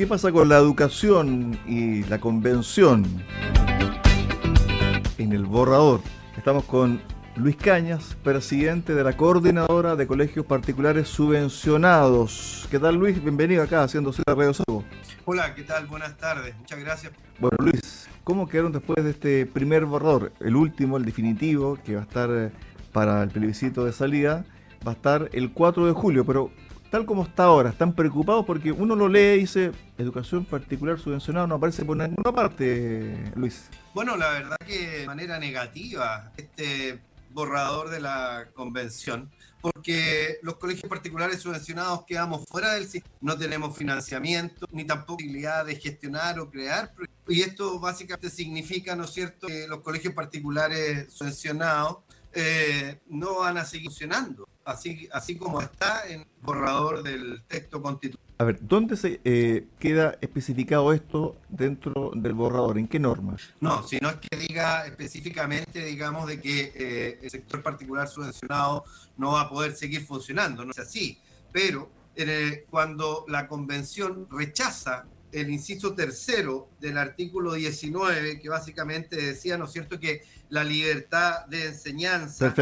¿Qué pasa con la educación y la convención? En el borrador. Estamos con Luis Cañas, presidente de la Coordinadora de Colegios Particulares Subvencionados. ¿Qué tal Luis? Bienvenido acá haciéndose la Radio Salvo. Hola, ¿qué tal? Buenas tardes. Muchas gracias. Bueno Luis, ¿cómo quedaron después de este primer borrador? El último, el definitivo, que va a estar eh, para el plebiscito de salida, va a estar el 4 de julio, pero tal como está ahora, están preocupados porque uno lo lee y dice, educación particular subvencionada no aparece por ninguna parte, Luis. Bueno, la verdad que de manera negativa este borrador de la convención, porque los colegios particulares subvencionados quedamos fuera del sistema, no tenemos financiamiento, ni tampoco posibilidad de gestionar o crear. Y esto básicamente significa, ¿no es cierto?, que los colegios particulares subvencionados eh, no van a seguir funcionando, así, así como está en el borrador del texto constitucional. A ver, ¿dónde se eh, queda especificado esto dentro del borrador? ¿En qué normas? No, sino es que diga específicamente, digamos, de que eh, el sector particular subvencionado no va a poder seguir funcionando, no es así. Pero cuando la convención rechaza el inciso tercero del artículo 19, que básicamente decía, ¿no es cierto?, que la libertad de enseñanza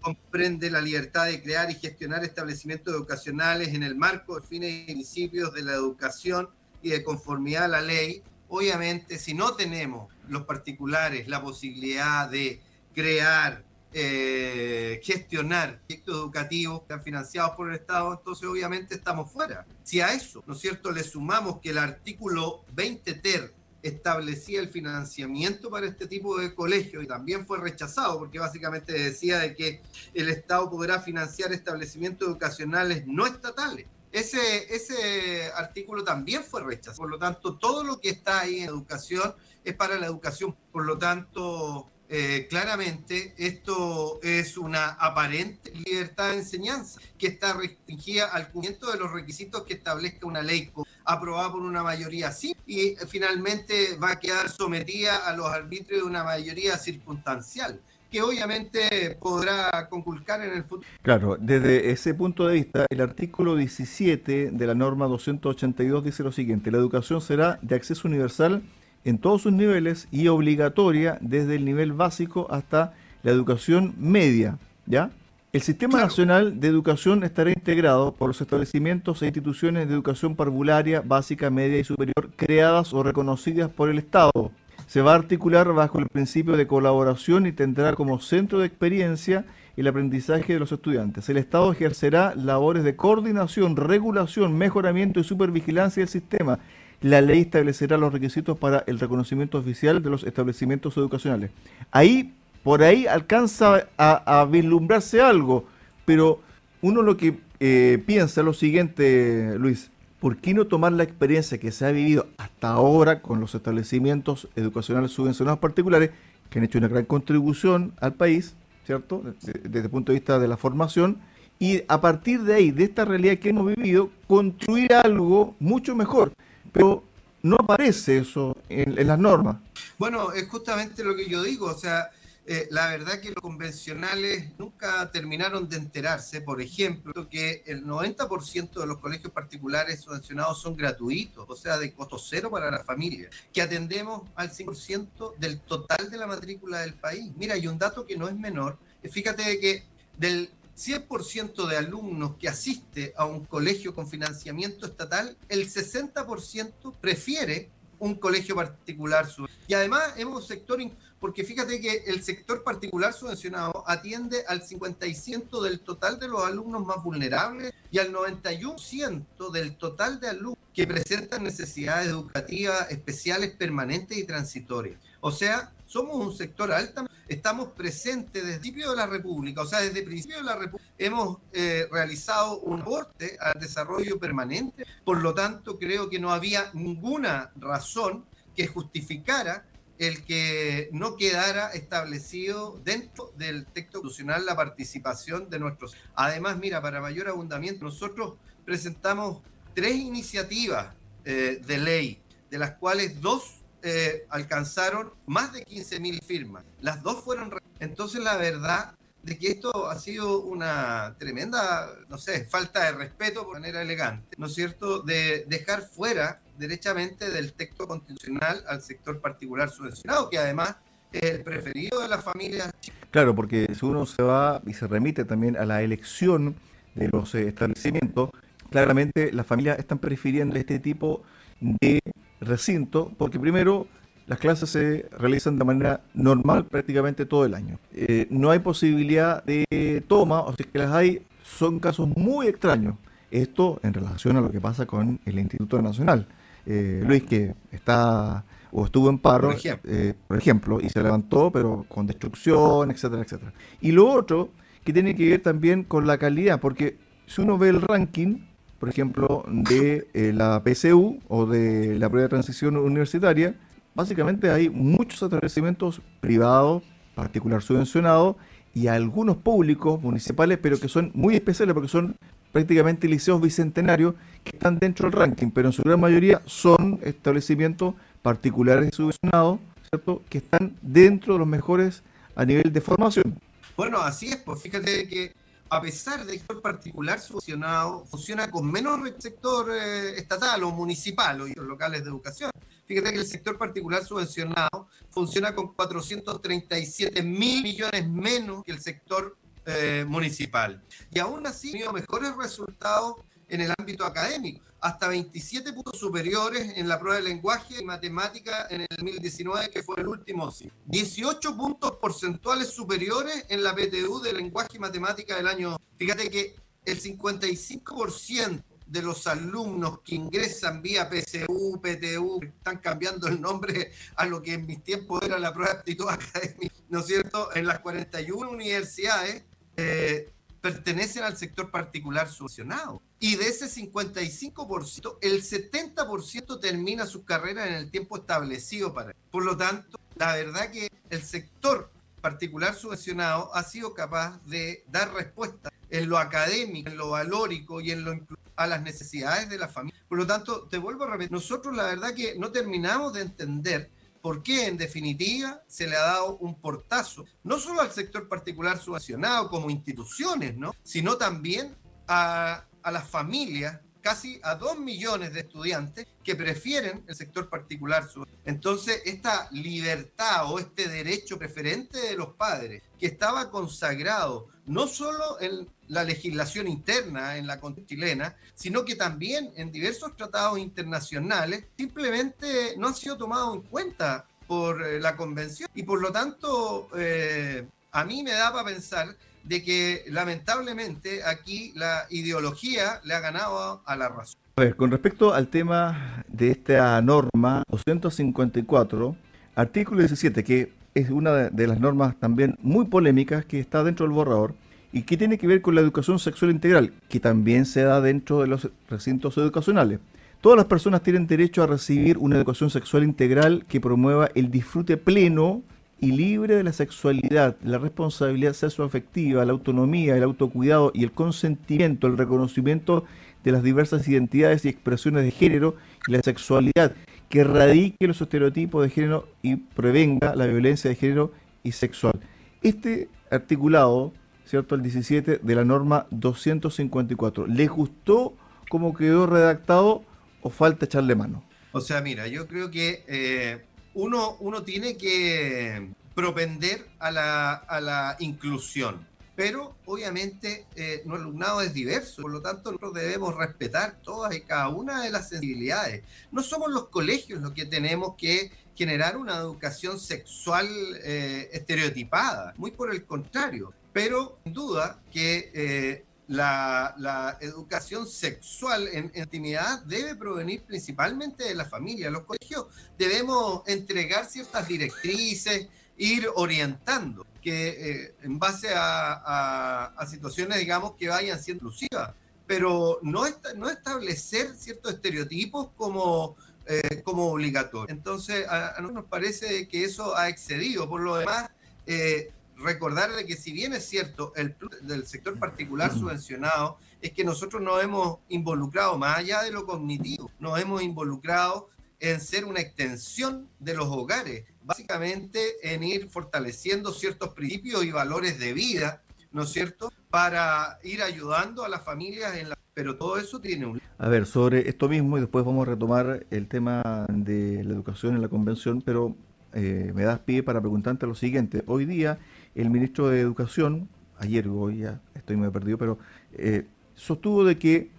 comprende la libertad de crear y gestionar establecimientos educacionales en el marco de fines y principios de la educación y de conformidad a la ley. Obviamente, si no tenemos los particulares la posibilidad de crear, eh, gestionar proyectos educativos que están financiados por el Estado, entonces obviamente estamos fuera. Si a eso, ¿no es cierto?, le sumamos que el artículo 20 ter establecía el financiamiento para este tipo de colegios y también fue rechazado porque básicamente decía de que el Estado podrá financiar establecimientos educacionales no estatales. Ese, ese artículo también fue rechazado. Por lo tanto, todo lo que está ahí en educación es para la educación. Por lo tanto, eh, claramente esto es una aparente libertad de enseñanza que está restringida al cumplimiento de los requisitos que establezca una ley aprobada por una mayoría sí y finalmente va a quedar sometida a los arbitrios de una mayoría circunstancial que obviamente podrá conculcar en el futuro. Claro, desde ese punto de vista, el artículo 17 de la norma 282 dice lo siguiente, la educación será de acceso universal en todos sus niveles y obligatoria desde el nivel básico hasta la educación media, ¿ya? El Sistema Nacional de Educación estará integrado por los establecimientos e instituciones de educación parvularia, básica, media y superior creadas o reconocidas por el Estado. Se va a articular bajo el principio de colaboración y tendrá como centro de experiencia el aprendizaje de los estudiantes. El Estado ejercerá labores de coordinación, regulación, mejoramiento y supervigilancia del sistema la ley establecerá los requisitos para el reconocimiento oficial de los establecimientos educacionales. Ahí, por ahí alcanza a, vislumbrarse algo, pero uno lo que eh, piensa es lo siguiente, Luis, ¿por qué no tomar la experiencia que se ha vivido hasta ahora con los establecimientos educacionales subvencionados particulares, que han hecho una gran contribución al país, ¿cierto? Desde, el punto de vista de la formación, y a partir de ahí, de esta realidad que hemos vivido, construir algo mucho mejor pero no aparece eso en, las normas. Bueno, es justamente lo que yo digo, o sea, eh, la verdad que los convencionales nunca terminaron de enterarse, por ejemplo, que el 90% de los colegios particulares subvencionados son gratuitos, o sea, de costo cero para la familia, que atendemos al 100% del total de la matrícula del país. Mira, hay un dato que no es menor, fíjate que del 100% de alumnos que asiste a un colegio con financiamiento estatal, el 60% prefiere un colegio particular. Y además un sector, porque fíjate que el sector particular subvencionado atiende al 50% del total de los alumnos más vulnerables y al 91% del total de alumnos que presentan necesidades educativas especiales permanentes y transitorias. O sea, somos un sector altamente, estamos presentes desde el principio de la República, o sea, desde el principio de la República hemos eh, realizado un aporte al desarrollo permanente, por lo tanto creo que no había ninguna razón que justificara el que no quedara establecido dentro del texto constitucional la participación de nuestros. Además, mira, para mayor abundamiento, nosotros presentamos tres iniciativas eh, de ley, de las cuales dos eh, alcanzaron más de 15.000 firmas. Las dos fueron... Entonces la verdad de que esto ha sido una tremenda, no sé, falta de respeto por manera elegante, ¿no es cierto?, de dejar fuera derechamente del texto constitucional al sector particular subvencionado, que además es el preferido de las familias. Claro, porque si uno se va y se remite también a la elección de los eh, establecimientos, claramente las familias están prefiriendo este tipo de recinto, porque primero las clases se realizan de manera normal prácticamente todo el año. Eh, no hay posibilidad de toma, o sea que las hay, son casos muy extraños. Esto en relación a lo que pasa con el Instituto Nacional. Eh, Luis, que está o estuvo en paro, por ejemplo. Eh, por ejemplo, y se levantó, pero con destrucción, etcétera, etcétera. Y lo otro que tiene que ver también con la calidad, porque si uno ve el ranking, por ejemplo, de la PCU o de la prueba de transición universitaria, básicamente hay muchos establecimientos privados, particular subvencionados, y algunos públicos, municipales, pero que son muy especiales porque son prácticamente liceos bicentenarios que están dentro del ranking, pero en su gran mayoría son establecimientos particulares subvencionados, ¿cierto? Que están dentro de los mejores a nivel de formación. Bueno, así es, pues fíjate que a pesar de que el sector particular subvencionado funciona con menos sector eh, estatal o municipal o locales de educación. Fíjate que el sector particular subvencionado funciona con 437 mil millones menos que el sector eh, municipal. Y aún así, mejores resultados en el ámbito académico, hasta 27 puntos superiores en la prueba de lenguaje y matemática en el 2019, que fue el último sí. 18 puntos porcentuales superiores en la PTU de lenguaje y matemática del año. Fíjate que el 55% de los alumnos que ingresan vía PCU, PTU, están cambiando el nombre a lo que en mis tiempos era la prueba de aptitud académica, ¿no es cierto? En las 41 universidades eh, pertenecen al sector particular subvencionado. Y de ese 55%, el 70% termina sus carreras en el tiempo establecido para él. Por lo tanto, la verdad que el sector particular subvencionado ha sido capaz de dar respuesta en lo académico, en lo valórico y en lo a las necesidades de la familia. Por lo tanto, te vuelvo a repetir, nosotros la verdad que no terminamos de entender por qué en definitiva se le ha dado un portazo, no solo al sector particular subvencionado como instituciones, ¿no? sino también a, a las familias casi a dos millones de estudiantes que prefieren el sector particular. Entonces, esta libertad o este derecho preferente de los padres, que estaba consagrado no solo en la legislación interna, en la chilena, sino que también en diversos tratados internacionales, simplemente no han sido tomados en cuenta por eh, la Convención. Y por lo tanto, eh, a mí me da para pensar de que lamentablemente aquí la ideología le ha ganado a la razón. A ver, con respecto al tema de esta norma 254, artículo 17, que es una de las normas también muy polémicas que está dentro del borrador y que tiene que ver con la educación sexual integral, que también se da dentro de los recintos educacionales. Todas las personas tienen derecho a recibir una educación sexual integral que promueva el disfrute pleno y libre de la sexualidad, la responsabilidad sexoafectiva, la autonomía, el autocuidado y el consentimiento, el reconocimiento de las diversas identidades y expresiones de género y la sexualidad, que erradique los estereotipos de género y prevenga la violencia de género y sexual. Este articulado, ¿cierto? El 17 de la norma 254. ¿Les gustó cómo quedó redactado o falta echarle mano? O sea, mira, yo creo que eh, uno, uno tiene que propender a la, a la inclusión, pero obviamente eh, nuestro alumnado es diverso, por lo tanto nosotros debemos respetar todas y cada una de las sensibilidades. No somos los colegios los que tenemos que generar una educación sexual eh, estereotipada, muy por el contrario, pero sin duda que eh, la, educación sexual en, intimidad debe provenir principalmente de la familia. Los colegios debemos entregar ciertas directrices, ir orientando, que eh, en base a, situaciones, digamos, que vayan siendo inclusivas, pero no, no establecer ciertos estereotipos como, eh, como obligatorios. Entonces, a, nosotros nos parece que eso ha excedido. Por lo demás, eh, recordarle que si bien es cierto, el del sector particular subvencionado es que nosotros nos hemos involucrado, más allá de lo cognitivo, nos hemos involucrado en ser una extensión de los hogares, básicamente en ir fortaleciendo ciertos principios y valores de vida ¿no es cierto?, para ir ayudando a las familias en la... Pero todo eso tiene un... A ver, sobre esto mismo, y después vamos a retomar el tema de la educación en la convención, pero eh, me das pie para preguntarte lo siguiente. Hoy día, el ministro de Educación, ayer, hoy ya estoy muy perdido, pero eh, sostuvo de que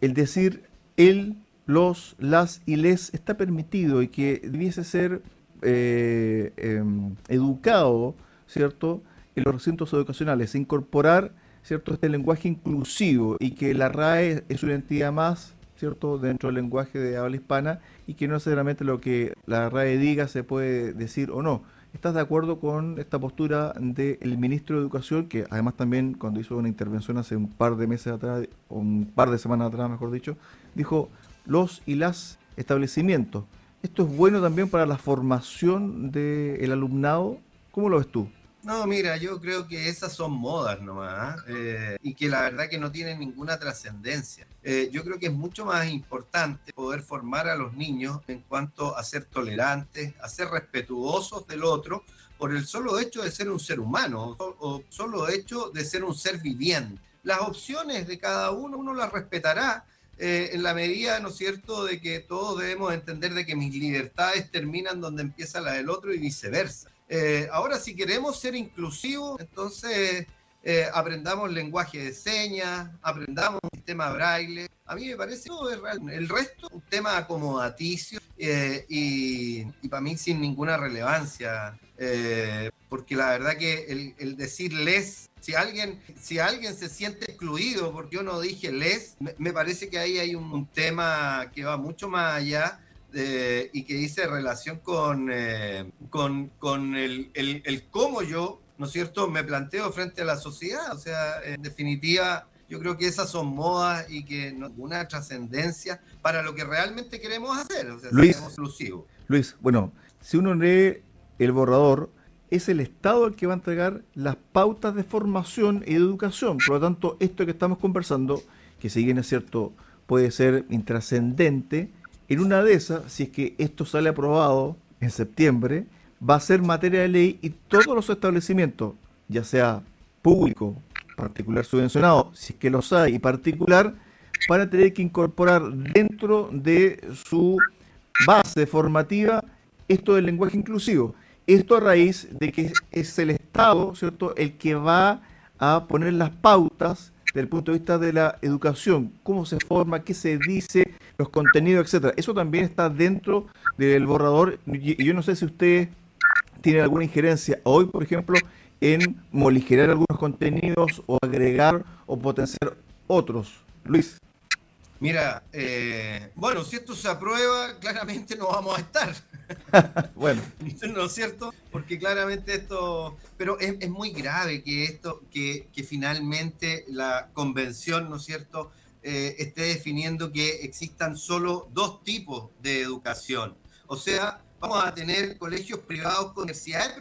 el decir él, los, las y les está permitido y que debiese ser eh, em, educado, ¿cierto?, en los recintos educacionales, incorporar, ¿cierto?, este lenguaje inclusivo y que la RAE es una entidad más, ¿cierto?, dentro del lenguaje de habla hispana y que no necesariamente lo que la RAE diga se puede decir o no. ¿Estás de acuerdo con esta postura del ministro de Educación, que además también cuando hizo una intervención hace un par de meses atrás, o un par de semanas atrás, mejor dicho, dijo los y las establecimientos? ¿Esto es bueno también para la formación del alumnado? ¿Cómo lo ves tú? No, mira, yo creo que esas son modas nomás ¿ah? eh, y que la verdad que no tienen ninguna trascendencia. Eh, yo creo que es mucho más importante poder formar a los niños en cuanto a ser tolerantes, a ser respetuosos del otro por el solo hecho de ser un ser humano o solo hecho de ser un ser viviente. Las opciones de cada uno uno las respetará eh, en la medida, ¿no es cierto?, de que todos debemos entender de que mis libertades terminan donde empieza la del otro y viceversa. Eh, ahora, si queremos ser inclusivos, entonces eh, aprendamos lenguaje de señas, aprendamos un sistema braille. A mí me parece todo es real. El resto, un tema acomodaticio eh, y, para mí sin ninguna relevancia. porque la verdad que el, el, decir les, si alguien, si alguien se siente excluido porque yo no dije les, me, parece que ahí hay un, un tema que va mucho más allá eh, y que dice relación con, eh, con, con el, el, el, cómo yo, ¿no es cierto?, me planteo frente a la sociedad. O sea, en definitiva, yo creo que esas son modas y que no una trascendencia para lo que realmente queremos hacer. O sea, Luis, exclusivo. Luis, bueno, si uno lee el borrador, es el Estado el que va a entregar las pautas de formación y de educación. Por lo tanto, esto que estamos conversando, que si bien es cierto, puede ser intrascendente, en una de esas, si es que esto sale aprobado en septiembre, va a ser materia de ley y todos los establecimientos, ya sea público, particular subvencionado, si es que los hay, y particular, van a tener que incorporar dentro de su base formativa esto del lenguaje inclusivo. Esto a raíz de que es el Estado, ¿cierto?, el que va a poner las pautas desde el punto de vista de la educación, cómo se forma, qué se dice, los contenidos, etcétera. Eso también está dentro del borrador. Y yo no sé si usted tiene alguna injerencia hoy, por ejemplo, en moligerar algunos contenidos o agregar o potenciar otros. Luis. Mira, eh, bueno, si esto se aprueba, claramente no vamos a estar. bueno. ¿No es cierto? Porque claramente esto, pero es, muy grave que esto, que, que, finalmente la convención, ¿no es cierto?, eh, esté definiendo que existan solo dos tipos de educación. O sea, vamos a tener colegios privados con universidades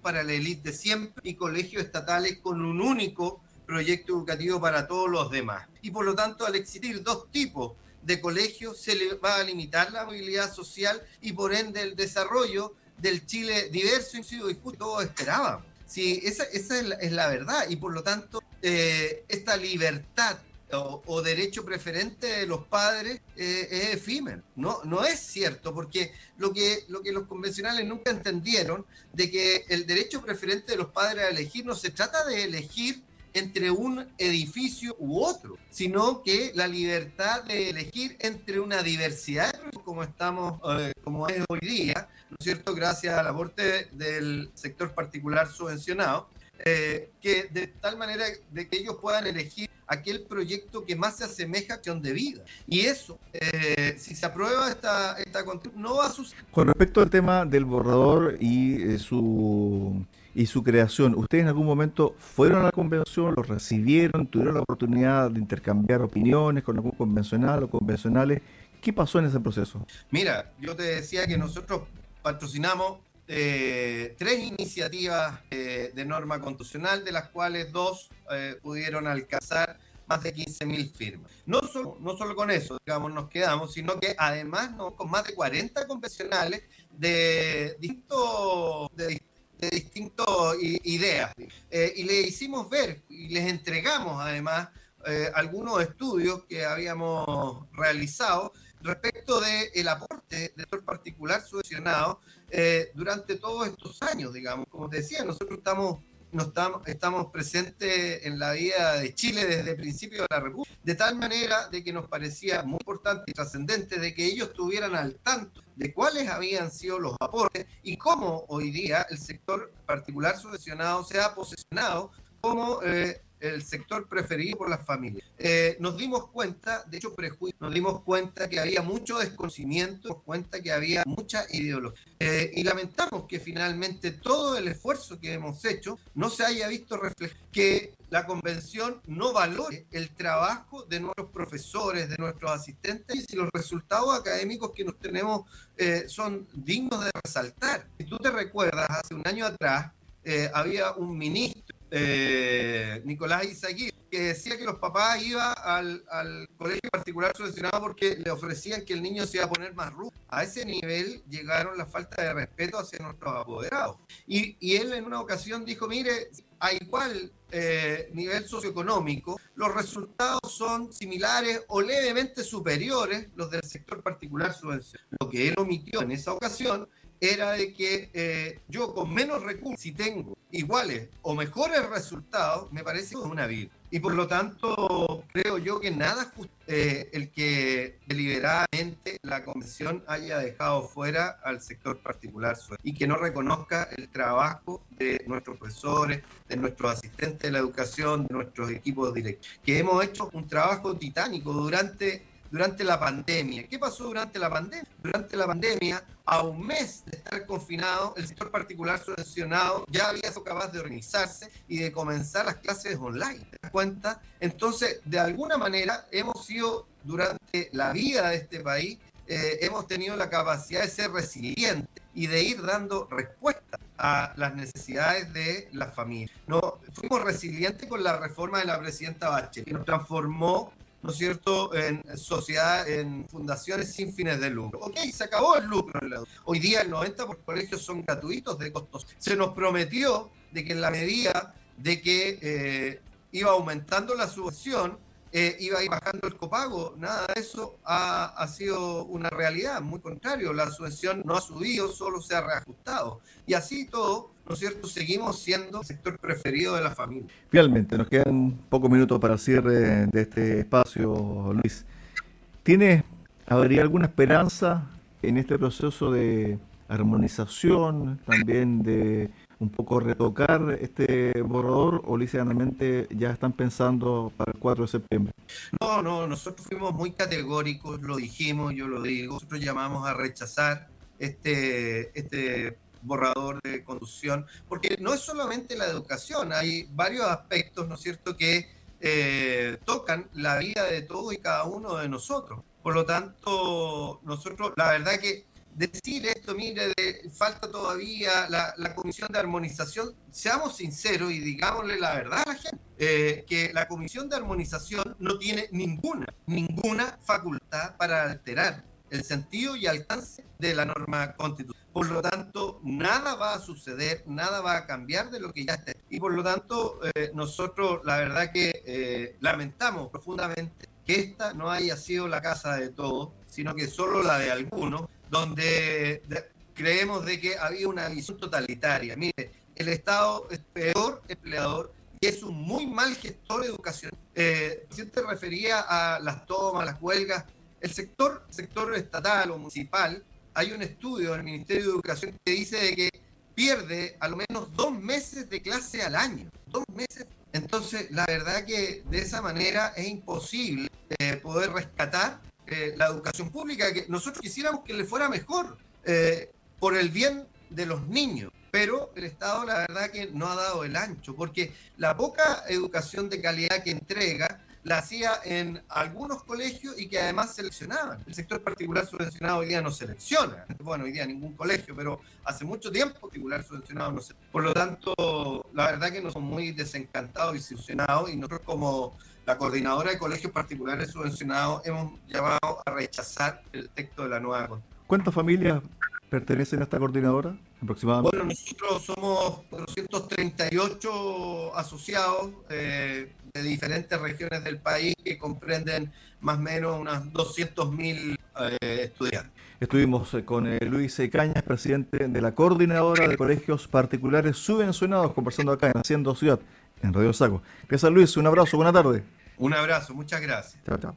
para la élite de siempre y colegios estatales con un único proyecto educativo para todos los demás. Y por lo tanto, al existir dos tipos de colegios, se le va a limitar la movilidad social y por ende el desarrollo del Chile diverso, y justo todos esperaban. Sí, esa, esa es, la, verdad y por lo tanto eh, esta libertad o, derecho preferente de los padres eh, es efímero. No, no es cierto, porque lo que, lo que los convencionales nunca entendieron de que el derecho preferente de los padres a elegir no se trata de elegir entre un edificio u otro, sino que la libertad de elegir entre una diversidad, como estamos, eh, como es hoy día, ¿no es cierto? Gracias al aporte del sector particular subvencionado, eh, que de tal manera de que ellos puedan elegir aquel proyecto que más se asemeja a acción de vida. Y eso, eh, si se aprueba esta, esta no va a suceder. Con respecto al tema del borrador y eh, su y su creación, ¿ustedes en algún momento fueron a la convención, lo recibieron, tuvieron la oportunidad de intercambiar opiniones con algún convencional o convencionales? ¿Qué pasó en ese proceso? Mira, yo te decía que nosotros patrocinamos eh, tres iniciativas eh, de norma constitucional, de las cuales dos eh, pudieron alcanzar más de 15.000 firmas. No solo, no solo con eso, digamos, nos quedamos, sino que además con más de 40 convencionales de distintos, de, de distintas ideas. Y le hicimos ver y les entregamos además algunos estudios que habíamos realizado respecto del el aporte de sector particular subvencionado eh, durante todos estos años, digamos. Como te decía, nosotros estamos no estamos, estamos presentes en la vida de Chile desde el principio de la República, de tal manera de que nos parecía muy importante y trascendente de que ellos estuvieran al tanto de cuáles habían sido los aportes y cómo hoy día el sector particular subvencionado se ha posicionado como eh, el sector preferido por las familias. Eh, nos dimos cuenta, de hecho prejuicio, nos dimos cuenta que había mucho desconocimiento, nos cuenta que había mucha ideología. Eh, y lamentamos que finalmente todo el esfuerzo que hemos hecho no se haya visto reflejado, que la convención no valore el trabajo de nuestros profesores, de nuestros asistentes, y si los resultados académicos que nos tenemos eh, son dignos de resaltar. Si tú te recuerdas, hace un año atrás había un ministro eh, Nicolás Izaguirre, que decía que los papás iban al, colegio particular subvencionado porque le ofrecían que el niño se iba a poner más rudo. A ese nivel llegaron la falta de respeto hacia nuestros apoderados. Y, él en una ocasión dijo, mire, a igual eh, nivel socioeconómico, los resultados son similares o levemente superiores los del sector particular subvencionado. Lo que él omitió en esa ocasión era de que eh, yo con menos recursos, si tengo iguales o mejores resultados, me parece una vida. Y por lo tanto, creo yo que nada es eh, el que deliberadamente la Convención haya dejado fuera al sector particular y que no reconozca el trabajo de nuestros profesores, de nuestros asistentes de la educación, de nuestros equipos directos, que hemos hecho un trabajo titánico durante durante la pandemia. ¿Qué pasó durante la pandemia? Durante la pandemia, a un mes de estar confinado, el sector particular subvencionado ya había sido capaz de organizarse y de comenzar las clases online. ¿Te das cuenta? Entonces, de alguna manera, hemos sido durante la vida de este país, eh, hemos tenido la capacidad de ser resilientes y de ir dando respuesta a las necesidades de las familias. No, fuimos resilientes con la reforma de la presidenta Bachelet, que nos transformó ¿no es cierto?, en sociedad, en fundaciones sin fines de lucro. Ok, se acabó el lucro. Hoy día el 90% por colegios son gratuitos de costos. Se nos prometió de que en la medida de que eh, iba aumentando la subvención, eh, iba a ir bajando el copago. Nada de eso ha, ha, sido una realidad. Muy contrario, la subvención no ha subido, solo se ha reajustado. Y así todo, ¿no es cierto? Seguimos siendo el sector preferido de la familia. Finalmente, nos quedan pocos minutos para el cierre de este espacio, Luis. ¿Tiene, habría alguna esperanza en este proceso de armonización, también de un poco retocar este borrador o literalmente ya están pensando para el 4 de septiembre? No, no, nosotros fuimos muy categóricos, lo dijimos, yo lo digo, nosotros llamamos a rechazar este, este borrador de conducción, porque no es solamente la educación, hay varios aspectos, ¿no es cierto?, que eh, tocan la vida de todo y cada uno de nosotros. Por lo tanto, nosotros, la verdad que decir esto, mire, falta todavía la, comisión de armonización, seamos sinceros y digámosle la verdad a la gente, eh, que la comisión de armonización no tiene ninguna, ninguna facultad para alterar el sentido y alcance de la norma constitucional. Por lo tanto, nada va a suceder, nada va a cambiar de lo que ya está. Y por lo tanto, eh, nosotros la verdad que eh, lamentamos profundamente que esta no haya sido la casa de todos, sino que solo la de algunos donde creemos de que había una visión totalitaria. Mire, el Estado es peor empleador y es un muy mal gestor educacional. Eh, te refería a las tomas, las huelgas, el sector, sector estatal o municipal, hay un estudio del Ministerio de Educación que dice de que pierde a lo menos dos meses de clase al año. Dos meses. Entonces, la verdad que de esa manera es imposible eh, poder rescatar eh, la educación pública, que nosotros quisiéramos que le fuera mejor eh, por el bien de los niños, pero el Estado la verdad que no ha dado el ancho, porque la poca educación de calidad que entrega la hacía en algunos colegios y que además seleccionaban. El sector particular subvencionado hoy día no selecciona. Bueno, hoy día ningún colegio, pero hace mucho tiempo particular subvencionado no selecciona. Por lo tanto, la verdad que nos somos muy desencantados y desilusionados y nosotros como la coordinadora de colegios particulares subvencionados hemos llamado a rechazar el texto de la nueva ¿Cuántas familias pertenecen a esta coordinadora aproximadamente? Bueno, nosotros somos 438 asociados eh, de diferentes regiones del país que comprenden más o menos unas 200.000 eh, estudiantes. Estuvimos eh, con Luis Cañas, presidente de la coordinadora de colegios particulares subvencionados, conversando acá en Haciendo Ciudad, en Radio Saco. Gracias Luis, un abrazo, buena tarde. Un abrazo, muchas gracias. Chao, chao.